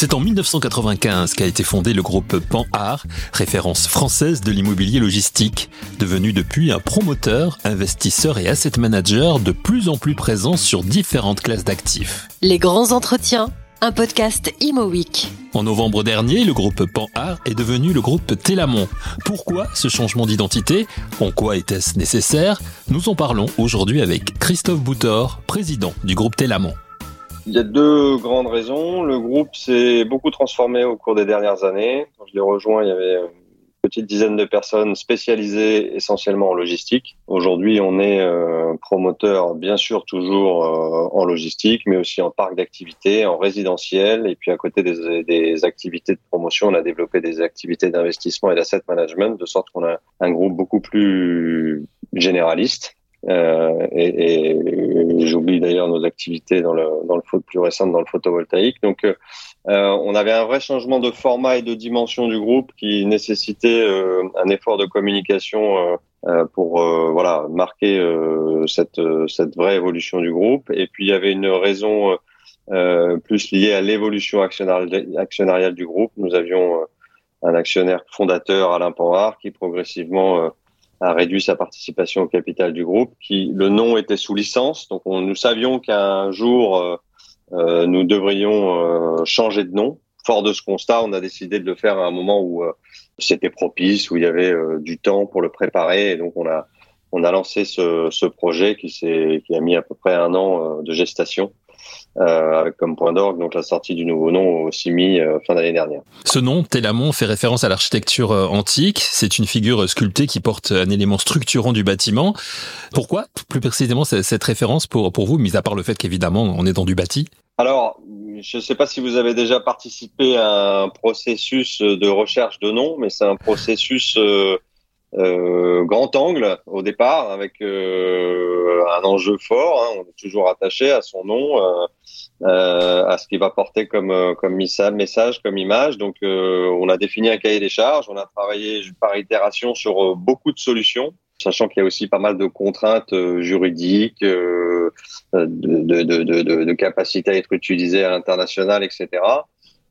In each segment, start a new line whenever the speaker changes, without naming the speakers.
C'est en 1995 qu'a été fondé le groupe Pan-Art, référence française de l'immobilier logistique, devenu depuis un promoteur, investisseur et asset manager de plus en plus présent sur différentes classes d'actifs.
Les grands entretiens, un podcast Imo
En novembre dernier, le groupe Pan-Art est devenu le groupe Télamon. Pourquoi ce changement d'identité? En quoi était-ce nécessaire? Nous en parlons aujourd'hui avec Christophe Boutor, président du groupe Télamon.
Il y a deux grandes raisons. Le groupe s'est beaucoup transformé au cours des dernières années. Quand je l'ai rejoint, il y avait une petite dizaine de personnes spécialisées essentiellement en logistique. Aujourd'hui, on est euh, promoteur, bien sûr, toujours euh, en logistique, mais aussi en parc d'activités, en résidentiel. Et puis, à côté des, des activités de promotion, on a développé des activités d'investissement et d'asset management, de sorte qu'on a un groupe beaucoup plus généraliste euh, et, j'oublie d'ailleurs nos activités dans le dans le plus récentes dans le photovoltaïque. Donc euh, euh, on avait un vrai changement de format et de dimension du groupe qui nécessitait un effort de communication pour voilà marquer cette cette vraie évolution du groupe. Et puis il y avait une raison plus liée à l'évolution actionnariale du groupe. Nous avions un actionnaire fondateur, Alain Panhard, qui progressivement a réduit sa participation au capital du groupe, qui le nom était sous licence, donc on, nous savions qu'un jour euh, euh nous devrions euh, changer de nom. Fort de ce constat, on a décidé de le faire à un moment où euh, c'était propice, où il y avait du temps pour le préparer, et donc on a on a lancé ce, ce projet qui s'est qui a mis à peu près un an de gestation euh, comme point d'orgue donc la sortie du nouveau nom au CIMI euh, fin d'année dernière.
Ce nom, Télamon, fait référence à l'architecture euh, antique. C'est une figure sculptée qui porte un élément structurant du bâtiment. Pourquoi, plus précisément, cette référence pour, pour vous, mis à part le fait qu'évidemment, on est dans du bâti?
Alors, je ne sais pas si vous avez déjà participé à un processus de recherche de nom, mais c'est un processus euh, grand angle au départ, avec euh, un enjeu fort. Hein, on est toujours attaché à son nom, euh, euh à ce qu'il va porter comme comme message, comme image. Donc, on a défini un cahier des charges. On a travaillé par itération sur beaucoup de solutions, sachant qu'il y a aussi pas mal de contraintes juridiques, de, de, de, de, capacité à être utilisé à l'international, etc.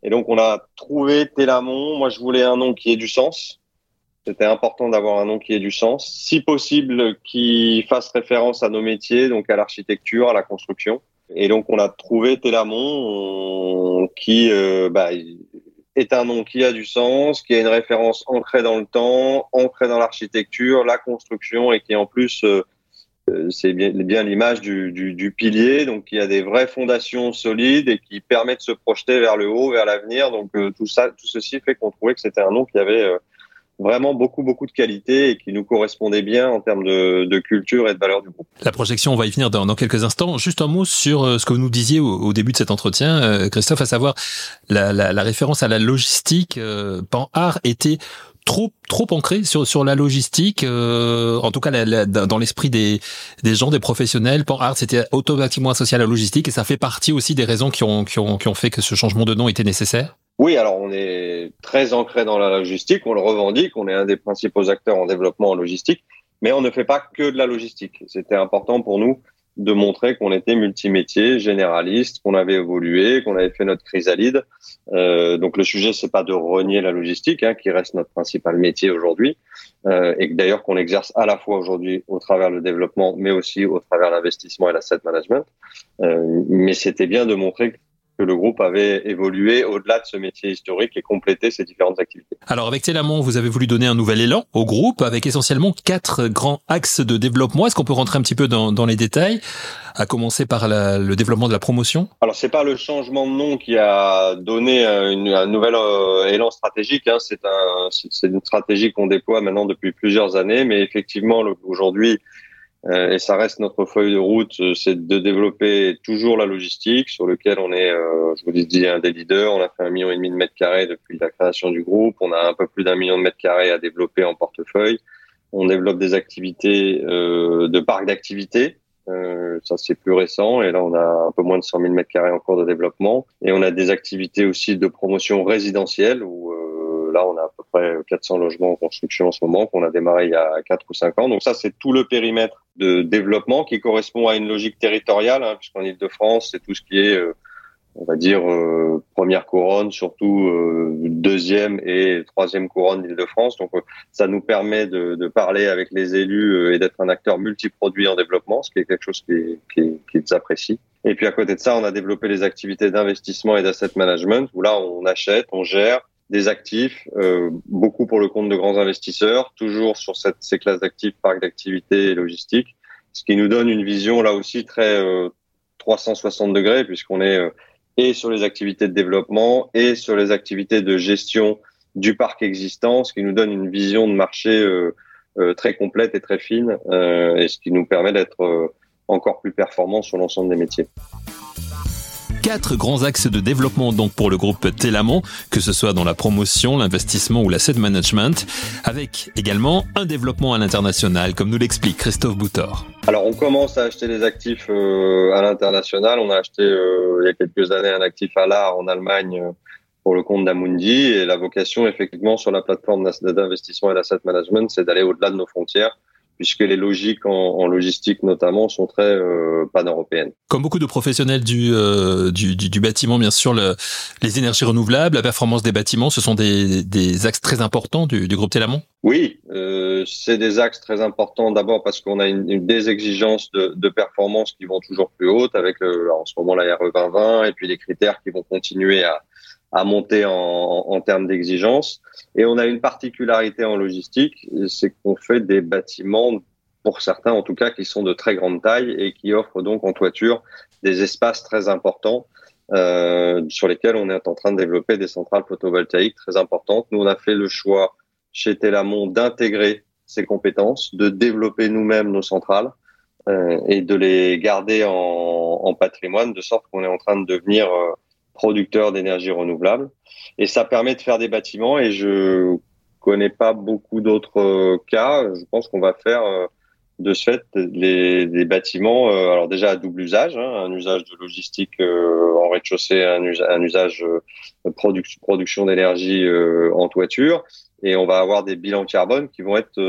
Et donc, on a trouvé Télamon. Moi, je voulais un nom qui ait du sens c'était important d'avoir un nom qui ait du sens, si possible qui fasse référence à nos métiers, donc à l'architecture, à la construction. Et donc on a trouvé Télamon, qui euh, bah, est un nom qui a du sens, qui a une référence ancrée dans le temps, ancrée dans l'architecture, la construction, et qui en plus euh, euh, c'est bien, l'image du, pilier, donc qui a des vraies fondations solides et qui permet de se projeter vers le haut, vers l'avenir. Donc tout ça, tout ceci fait qu'on trouvait que c'était un nom qui avait vraiment beaucoup, beaucoup de qualité et qui nous correspondait bien en termes de, de, culture et de valeur du groupe.
La projection, on va y venir dans, dans quelques instants. Juste un mot sur euh, ce que vous nous disiez au, début de cet entretien, euh, Christophe, à savoir la, la, la, référence à la logistique. Euh, Pan Art était trop trop ancré sur sur la logistique euh, en tout cas dans l'esprit des des gens des professionnels. Pan Art c'était automatiquement associé à la logistique et ça fait partie aussi des raisons qui ont qui ont qui ont fait que ce changement de nom était nécessaire.
Oui, alors on est très ancré dans la logistique, on le revendique, on est un des principaux acteurs en développement en logistique, mais on ne fait pas que de la logistique. C'était important pour nous de montrer qu'on était multimétier, généraliste, qu'on avait évolué, qu'on avait fait notre chrysalide. Euh, donc le sujet, c'est pas de renier la logistique, hein, qui reste notre principal métier aujourd'hui, euh, et d'ailleurs qu'on exerce à la fois aujourd'hui au travers le développement, mais aussi au travers l'investissement et l'asset management. Euh, mais c'était bien de montrer que le groupe avait évolué au-delà de ce métier historique et complété ses différentes activités.
Alors avec Télamon, vous avez voulu donner un nouvel élan au groupe avec essentiellement quatre grands axes de développement. Est-ce qu'on peut rentrer un petit peu dans, dans les détails à commencer par la, le développement de la promotion?
Alors c'est pas le changement de nom qui a donné une, un nouvel euh, élan stratégique. Hein. C'est un, une stratégie qu'on déploie maintenant depuis plusieurs années, mais effectivement aujourd'hui euh, et ça reste notre feuille de route, euh, c'est de développer toujours la logistique sur lequel on est, euh, je vous dis, un des leaders. On a fait un million et demi de mètres carrés depuis la création du groupe. On a un peu plus d'un million de mètres carrés à développer en portefeuille. On développe des activités de parcs d'activités. ça c'est plus récent et là on a un peu moins de 100 000 mètres carrés en cours de développement et on a des activités aussi de promotion résidentielle où là, on a à peu près 400 logements en construction en ce moment, qu'on a démarré il y a 4 ou 5 ans. Donc ça, c'est tout le périmètre de développement qui correspond à une logique territoriale, hein, puisqu'en Ile-de-France, c'est tout ce qui est on va dire euh, première couronne, surtout euh, deuxième et troisième couronne d'Île-de-France. Donc euh, ça nous permet de, parler avec les élus et d'être un acteur multiproduit en développement, ce qui est quelque chose qui, qui, qui apprécie. Et puis à côté de ça, on a développé les activités d'investissement et d'asset management, où là on achète, on gère des actifs, beaucoup pour le compte de grands investisseurs, toujours sur cette, ces classes d'actifs, parcs d'activités et logistique, ce qui nous donne une vision là aussi très 360 degrés, puisqu'on est et sur les activités de développement et sur les activités de gestion du parc existant, ce qui nous donne une vision de marché euh, euh, très complète et très fine, euh, et ce qui nous permet d'être encore plus performants sur l'ensemble des métiers
quatre grands axes de développement donc pour le groupe Telamon, que ce soit dans la promotion, l'investissement ou l'asset management, avec également un développement à l'international, comme nous l'explique Christophe Boutor.
Alors on commence à acheter des actifs euh, à l'international. On a acheté euh, il y a quelques années un actif à l'art en Allemagne euh, pour le compte d'Amundi et la vocation effectivement sur la plateforme d'investissement et d'asset management, c'est d'aller au-delà de nos frontières puisque les logiques en, logistique notamment sont très euh, pan-européennes.
Comme beaucoup de professionnels du, euh, du, du, bâtiment, bien sûr, le, les énergies renouvelables, la performance des bâtiments, ce sont des, des axes très importants du, du groupe Télamont
Oui, euh, c'est des axes très importants d'abord parce qu'on a une, des exigences de, de, performance qui vont toujours plus hautes avec en ce moment la RE 2020 et puis les critères qui vont continuer à, à monter en, en termes d'exigence. Et on a une particularité en logistique, c'est qu'on fait des bâtiments, pour certains en tout cas, qui sont de très grande taille et qui offrent donc en toiture des espaces très importants euh, sur lesquels on est en train de développer des centrales photovoltaïques très importantes. Nous, on a fait le choix chez Telamon d'intégrer ces compétences, de développer nous-mêmes nos centrales euh, et de les garder en, en, patrimoine, de sorte qu'on est en train de devenir euh, producteur d'énergie renouvelable. Et ça permet de faire des bâtiments et je connais pas beaucoup d'autres euh, cas. Je pense qu'on va faire euh, de ce fait les, des bâtiments, euh, alors déjà à double usage, hein, un usage de logistique en rez-de-chaussée, un, un, usage production d'énergie en toiture, et on va avoir des bilans carbone qui vont être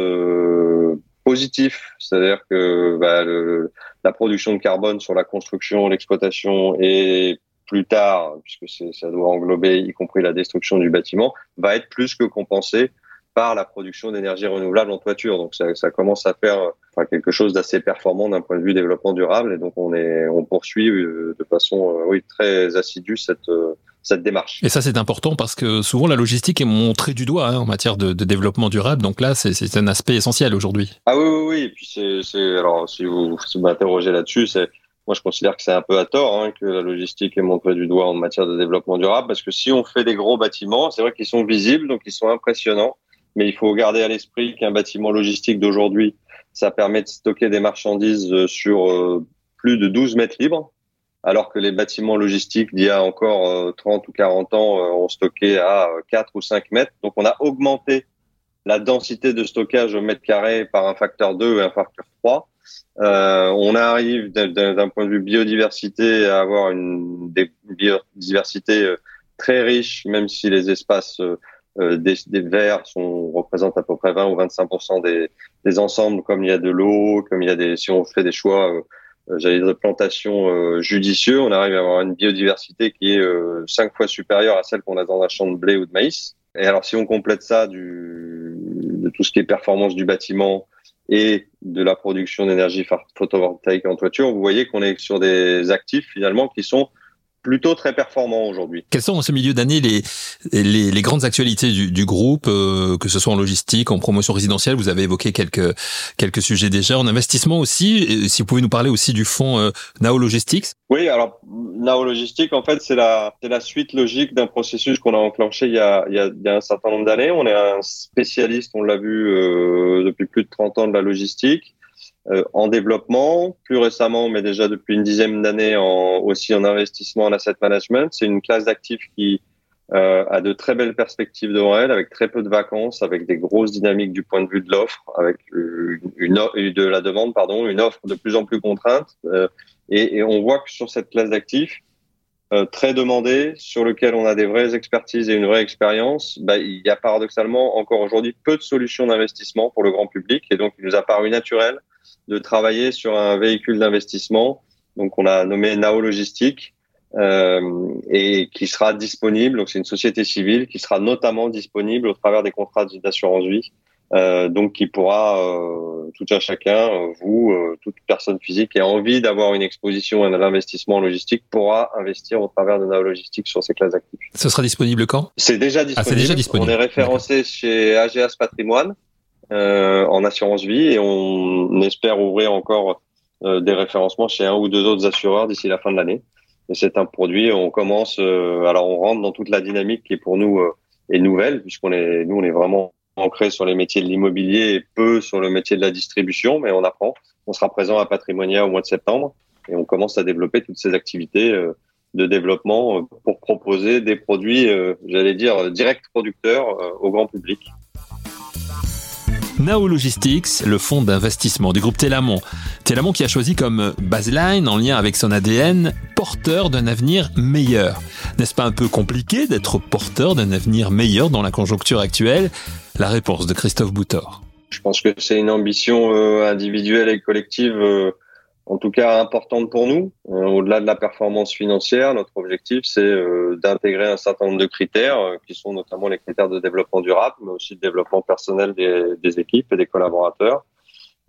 positifs, c'est-à-dire que bah, le, la production de carbone sur la construction, l'exploitation et plus tard, puisque ça doit englober y compris la destruction du bâtiment, va être plus que compensé par la production d'énergie renouvelable en toiture. Donc ça, ça commence à faire enfin, quelque chose d'assez performant d'un point de vue développement durable. Et donc on est, on poursuit euh, de façon, euh, oui, très assidue cette euh, cette démarche.
Et ça, c'est important parce que souvent la logistique est montrée du doigt hein, en matière de, de, développement durable. Donc là, c'est un aspect essentiel aujourd'hui.
Ah oui, oui, oui. Et puis c'est, alors si vous, si vous m'interrogez là-dessus, c'est moi, je considère que c'est un peu à tort hein, que la logistique est montrée du doigt en matière de développement durable, parce que si on fait des gros bâtiments, c'est vrai qu'ils sont visibles, donc ils sont impressionnants, mais il faut garder à l'esprit qu'un bâtiment logistique d'aujourd'hui, ça permet de stocker des marchandises euh, sur euh, plus de 12 mètres libres, alors que les bâtiments logistiques d'il y a encore 30 euh, ou 40 ans ont stocké à 4 ou 5 mètres. Donc on a augmenté la densité de stockage au mètre carré par un facteur 2 et un facteur 3. Euh, on arrive d'un point de vue biodiversité à avoir une, biodiversité euh, très riche, même si les espaces euh, des, des, verts sont représentent à peu près 20 ou 25% des, des ensembles, comme il y a de l'eau, comme il y a des, si on fait des choix, j'allais dire de plantation judicieux, on arrive à avoir une biodiversité qui est cinq fois supérieure à celle qu'on a dans un champ de blé ou de maïs. Et alors, si on complète ça du, de tout ce qui est performance du bâtiment, et de la production d'énergie photovoltaïque en toiture, vous voyez qu'on est sur des actifs finalement qui sont plutôt très performant aujourd'hui.
Quelles sont en ce milieu d'année les, les, les, grandes actualités du, du groupe, euh, que ce soit en logistique, en promotion résidentielle Vous avez évoqué quelques quelques sujets déjà en investissement aussi. Et si vous pouvez nous parler aussi du fonds euh, Nao Logistics.
Oui, alors Nao Logistics, en fait, c'est la c'est la suite logique d'un processus qu'on a enclenché il y a, il y a, il y a un certain nombre d'années. On est un spécialiste, on l'a vu euh, depuis plus de 30 ans de la logistique. Euh, en développement, plus récemment, mais déjà depuis une dizaine d'années en, aussi en investissement en asset management. C'est une classe d'actifs qui euh, a de très belles perspectives devant elle, avec très peu de vacances, avec des grosses dynamiques du point de vue de l'offre, avec une, une, de la demande, pardon, une offre de plus en plus contrainte. Euh, et, et, on voit que sur cette classe d'actifs, euh, très demandé, sur lequel on a des vraies expertises et une vraie expérience, bah, il y a paradoxalement encore aujourd'hui peu de solutions d'investissement pour le grand public. Et donc, il nous a paru naturel de travailler sur un véhicule d'investissement. Donc, on a nommé Nao Logistique euh, et qui sera disponible. Donc, c'est une société civile qui sera notamment disponible au travers des contrats d'assurance vie euh, donc qui pourra euh, tout à chacun, euh, vous, euh, toute personne physique qui a envie d'avoir une exposition et un investissement logistique pourra investir au travers de Nao Logistique sur ces classes d'actifs.
Ce sera disponible quand?
C'est déjà disponible. Ah, déjà disponible. On est référencé chez AGS Patrimoine en assurance vie et on espère ouvrir encore des référencements chez un ou deux autres assureurs d'ici la fin de l'année. Et c'est un produit, on commence, alors on rentre dans toute la dynamique qui est pour nous est nouvelle puisqu'on est, nous on est vraiment ancré sur les métiers de l'immobilier peu sur le métier de la distribution, mais on apprend. On sera présent à Patrimonia au mois de septembre et on commence à développer toutes ces activités euh, de développement euh, pour proposer des produits, euh, j'allais dire, direct producteurs au grand public.
Nao Logistics, le fonds d'investissement du groupe Telamon. Telamon qui a choisi comme baseline, en lien avec son ADN, porteur d'un avenir meilleur. N'est-ce pas un peu compliqué d'être porteur d'un avenir meilleur dans la conjoncture actuelle? La réponse de Christophe Boutor.
Je pense que c'est une ambition euh, individuelle et collective euh, en tout cas importante pour nous. Euh, au-delà de la performance financière, notre objectif, c'est euh, d'intégrer un certain nombre de critères, euh, qui sont notamment les critères de développement durable, mais aussi de développement personnel des, des équipes et des collaborateurs.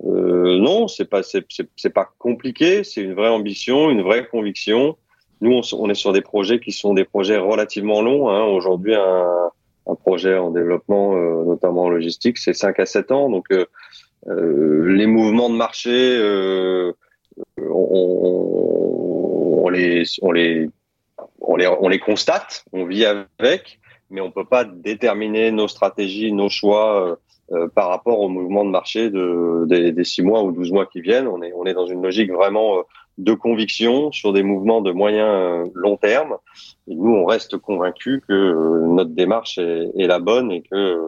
Euh, non, c'est pas c'est pas compliqué, c'est une vraie ambition, une vraie conviction. Nous, on, est sur des projets qui sont des projets relativement longs. Hein. Aujourd'hui, un, un, projet en développement, notamment en logistique, c'est 5 à 7 ans. Donc, les mouvements de marché on, les, on, les, on, les, on les constate, on vit avec, mais on peut pas déterminer nos stratégies, nos choix euh, euh, par rapport au mouvement de marché de, des, des, six mois ou 12 mois qui viennent. On est, on est dans une logique vraiment euh, de conviction sur des mouvements de moyen long terme. Et nous, on reste convaincus que notre démarche est, est la bonne et que euh,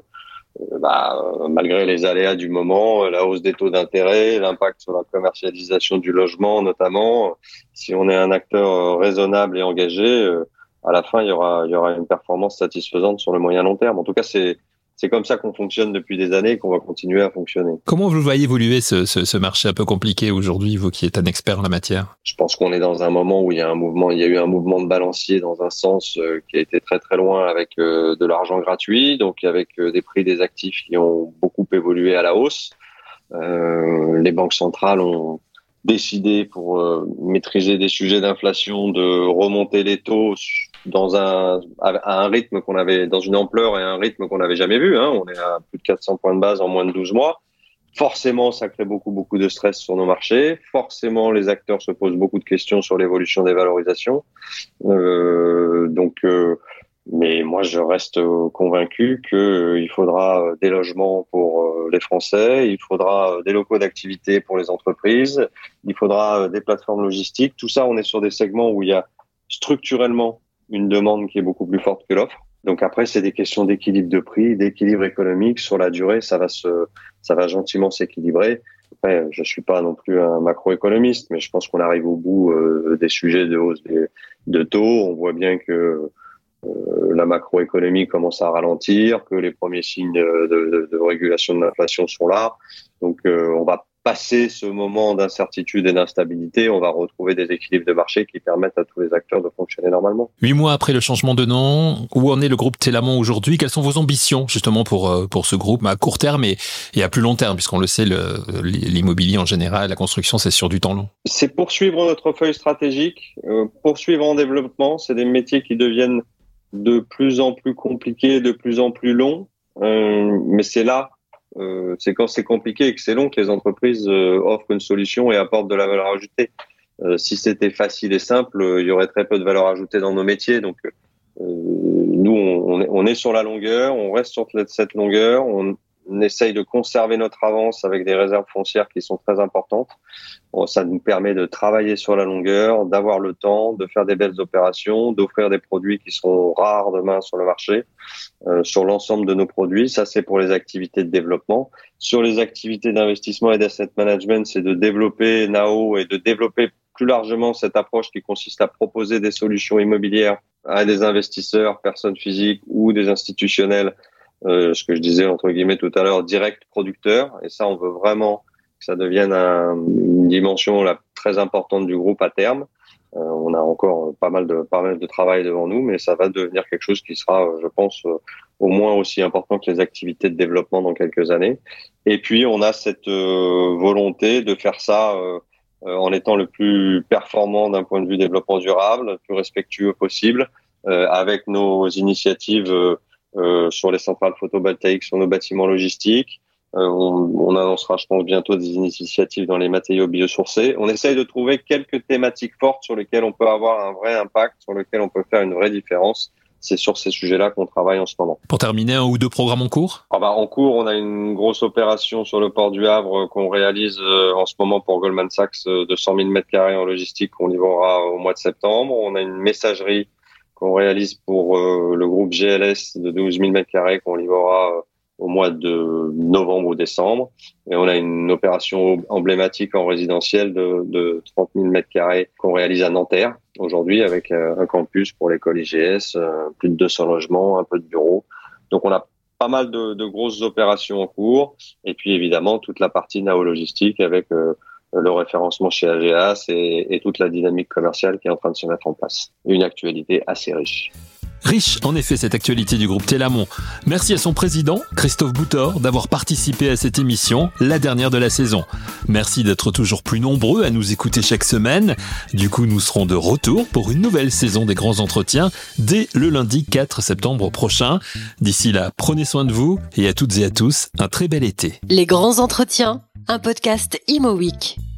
bah, malgré les aléas du moment, la hausse des taux d'intérêt, l'impact sur la commercialisation du logement notamment, si on est un acteur euh, raisonnable et engagé, euh, à la fin, il y aura, il y aura une performance satisfaisante sur le moyen long terme. En tout cas, c'est c'est comme ça qu'on fonctionne depuis des années et qu'on va continuer à fonctionner.
Comment vous voyez évoluer ce, ce, ce marché un peu compliqué aujourd'hui, vous qui êtes un expert en la matière?
Je pense qu'on est dans un moment où il y a un mouvement, il y a eu un mouvement de balancier dans un sens euh, qui a été très très loin avec euh, de l'argent gratuit, donc avec euh, des prix des actifs qui ont beaucoup évolué à la hausse. les banques centrales ont décidé pour maîtriser des sujets d'inflation de remonter les taux dans un à un rythme qu'on avait dans une ampleur et un rythme qu'on n'avait jamais vu. Hein. On est à plus de 400 points de base en moins de 12 mois. Forcément, ça crée beaucoup beaucoup de stress sur nos marchés. Forcément, les acteurs se posent beaucoup de questions sur l'évolution des valorisations. Euh, donc, euh, mais moi, je reste convaincu qu'il euh, faudra des logements pour euh, les Français, il faudra des locaux d'activité pour les entreprises, il faudra des plateformes logistiques. Tout ça, on est sur des segments où il y a structurellement une demande qui est beaucoup plus forte que l'offre. Donc après, c'est des questions d'équilibre de prix, d'équilibre économique sur la durée. Ça va se, ça va gentiment s'équilibrer. Après, je suis pas non plus un macroéconomiste, mais je pense qu'on arrive au bout euh, des sujets de hausse de taux. On voit bien que euh, la macroéconomie commence à ralentir, que les premiers signes de, régulation de l'inflation sont là. Donc, euh, on va passer ce moment d'incertitude et d'instabilité, on va retrouver des équilibres de marché qui permettent à tous les acteurs de fonctionner normalement.
Huit mois après le changement de nom, où en est le groupe Télamon aujourd'hui? Quelles sont vos ambitions justement pour euh, pour ce groupe à court terme et, et à plus long terme, puisqu'on le sait, l'immobilier en général, la construction, c'est sur du temps long.
C'est poursuivre notre feuille stratégique, euh, poursuivre en développement. C'est des métiers qui deviennent de plus en plus compliqués, de plus en plus longs, euh, mais c'est là euh, c'est quand c'est compliqué et que c'est long que les entreprises euh, offrent une solution et apportent de la valeur ajoutée. Euh, si c'était facile et simple, il y aurait très peu de valeur ajoutée dans nos métiers. Donc, nous, on, est, on, est, sur la longueur, on reste sur cette longueur, on, on essaye de conserver notre avance avec des réserves foncières qui sont très importantes. ça nous permet de travailler sur la longueur, d'avoir le temps, de faire des belles opérations, d'offrir des produits qui seront rares demain sur le marché, euh, sur l'ensemble de nos produits. Ça, c'est pour les activités de développement. Sur les activités d'investissement et d'asset management, c'est de développer Nao et de développer plus largement cette approche qui consiste à proposer des solutions immobilières à des investisseurs, personnes physiques ou des institutionnels, ce que je disais entre guillemets tout à l'heure, direct producteurs. Et ça, on veut vraiment que ça devienne une dimension la très importante du groupe à terme. Euh, on a encore pas mal de pas mal de travail devant nous, mais ça va devenir quelque chose qui sera, je pense, au moins aussi important que les activités de développement dans quelques années. Et puis, on a cette euh, volonté de faire ça euh, en étant le plus performant d'un point de vue développement durable, le plus respectueux possible, avec nos initiatives sur les centrales photovoltaïques, sur nos bâtiments logistiques, euh, on, on, annoncera, je pense, bientôt des initiatives dans les matériaux biosourcés. On essaye de trouver quelques thématiques fortes sur lesquelles on peut avoir un vrai impact, sur lesquelles on peut faire une vraie différence. C'est sur ces sujets-là qu'on travaille en ce moment.
Pour terminer, un ou deux programmes en cours?
Ah bah, En cours, on a une grosse opération sur le port du Havre qu'on réalise euh, en ce moment pour Goldman Sachs euh, de 100 000 mètres carrés en logistique qu'on livrera au mois de septembre. On a une messagerie qu'on réalise pour le groupe GLS de 12 000 mètres carrés qu'on livrera au mois de novembre ou décembre. Et on a une opération emblématique en résidentiel de, de 30 000 mètres carrés qu'on réalise à Nanterre aujourd'hui avec euh, un campus pour l'école IGS, euh, plus de 200 logements, un peu de bureaux. Donc on a pas mal de, grosses opérations en cours. Et puis évidemment toute la partie nao-logistique avec euh, le référencement chez AGAS et, et toute la dynamique commerciale qui est en train de se mettre en place. Une actualité assez riche.
Riche en effet cette actualité du groupe Télamon. Merci à son président, Christophe Boutor, d'avoir participé à cette émission, la dernière de la saison. Merci d'être toujours plus nombreux à nous écouter chaque semaine. Du coup, nous serons de retour pour une nouvelle saison des grands entretiens dès le lundi 4 septembre prochain. D'ici là, prenez soin de vous et à toutes et à tous, un très bel été.
Les grands entretiens, un podcast Imo Week.